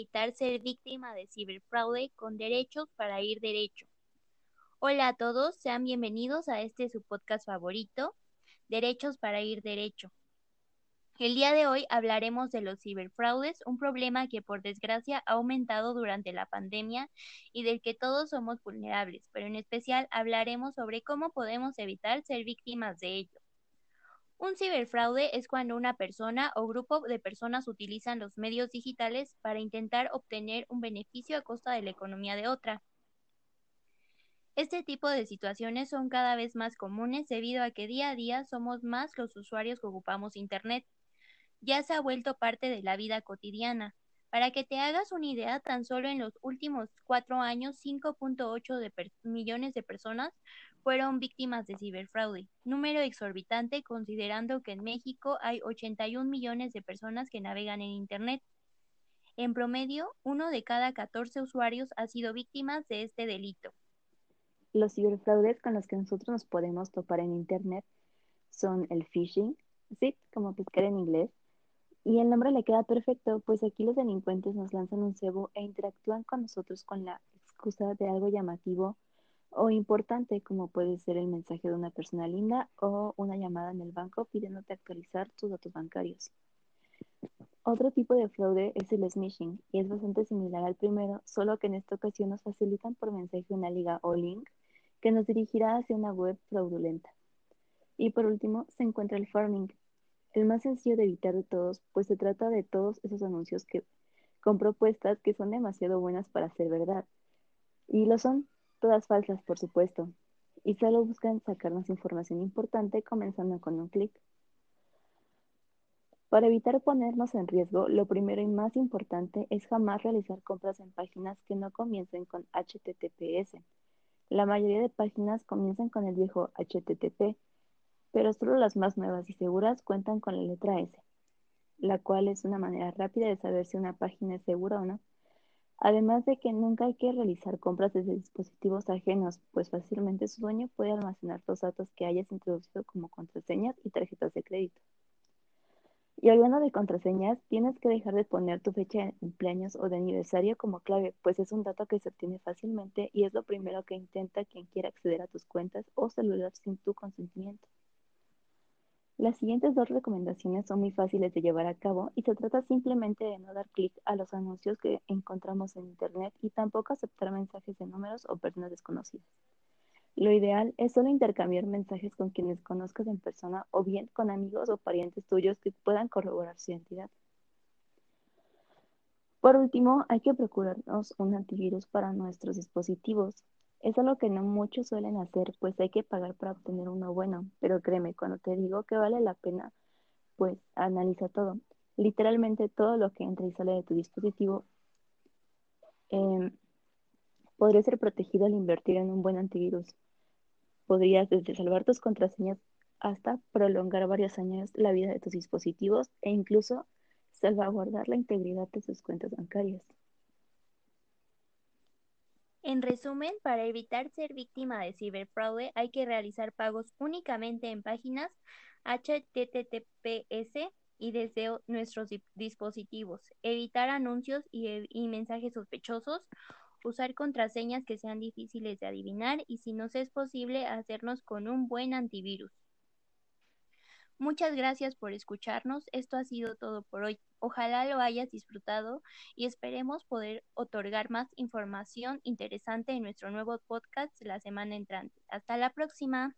evitar ser víctima de ciberfraude con derechos para ir derecho. Hola a todos, sean bienvenidos a este su podcast favorito, Derechos para ir derecho. El día de hoy hablaremos de los ciberfraudes, un problema que por desgracia ha aumentado durante la pandemia y del que todos somos vulnerables, pero en especial hablaremos sobre cómo podemos evitar ser víctimas de ello. Un ciberfraude es cuando una persona o grupo de personas utilizan los medios digitales para intentar obtener un beneficio a costa de la economía de otra. Este tipo de situaciones son cada vez más comunes debido a que día a día somos más los usuarios que ocupamos Internet. Ya se ha vuelto parte de la vida cotidiana. Para que te hagas una idea, tan solo en los últimos cuatro años, 5.8 millones de personas fueron víctimas de ciberfraude, número exorbitante considerando que en México hay 81 millones de personas que navegan en Internet. En promedio, uno de cada 14 usuarios ha sido víctima de este delito. Los ciberfraudes con los que nosotros nos podemos topar en Internet son el phishing, sí, como pescar en inglés, y el nombre le queda perfecto, pues aquí los delincuentes nos lanzan un cebo e interactúan con nosotros con la excusa de algo llamativo o importante como puede ser el mensaje de una persona linda o una llamada en el banco pidiéndote actualizar tus datos bancarios. Otro tipo de fraude es el smishing y es bastante similar al primero, solo que en esta ocasión nos facilitan por mensaje una liga o link que nos dirigirá hacia una web fraudulenta. Y por último se encuentra el farming, el más sencillo de evitar de todos, pues se trata de todos esos anuncios que con propuestas que son demasiado buenas para ser verdad. Y lo son, todas falsas, por supuesto, y solo buscan sacarnos información importante comenzando con un clic. Para evitar ponernos en riesgo, lo primero y más importante es jamás realizar compras en páginas que no comiencen con HTTPS. La mayoría de páginas comienzan con el viejo HTTP, pero solo las más nuevas y seguras cuentan con la letra S, la cual es una manera rápida de saber si una página es segura o no. Además de que nunca hay que realizar compras desde dispositivos ajenos, pues fácilmente su dueño puede almacenar los datos que hayas introducido como contraseñas y tarjetas de crédito. Y hablando de contraseñas, tienes que dejar de poner tu fecha de cumpleaños o de aniversario como clave, pues es un dato que se obtiene fácilmente y es lo primero que intenta quien quiera acceder a tus cuentas o celular sin tu consentimiento. Las siguientes dos recomendaciones son muy fáciles de llevar a cabo y se trata simplemente de no dar clic a los anuncios que encontramos en Internet y tampoco aceptar mensajes de números o personas desconocidas. Lo ideal es solo intercambiar mensajes con quienes conozcas en persona o bien con amigos o parientes tuyos que puedan corroborar su identidad. Por último, hay que procurarnos un antivirus para nuestros dispositivos. Es algo que no muchos suelen hacer, pues hay que pagar para obtener uno bueno. Pero créeme, cuando te digo que vale la pena, pues analiza todo. Literalmente todo lo que entra y sale de tu dispositivo em, podría ser protegido al invertir en un buen antivirus. Podrías desde salvar tus contraseñas hasta prolongar varios años la vida de tus dispositivos e incluso salvaguardar la integridad de sus cuentas bancarias. En resumen, para evitar ser víctima de ciberfraude hay que realizar pagos únicamente en páginas HTTPS y desde nuestros dispositivos, evitar anuncios y, y, mensajes sospechosos, usar contraseñas que sean difíciles de adivinar y si nos es posible hacernos con un buen antivirus. Muchas gracias por escucharnos. Esto ha sido todo por hoy. Ojalá lo hayas disfrutado y esperemos poder otorgar más información interesante en nuestro nuevo podcast la semana entrante. Hasta la próxima.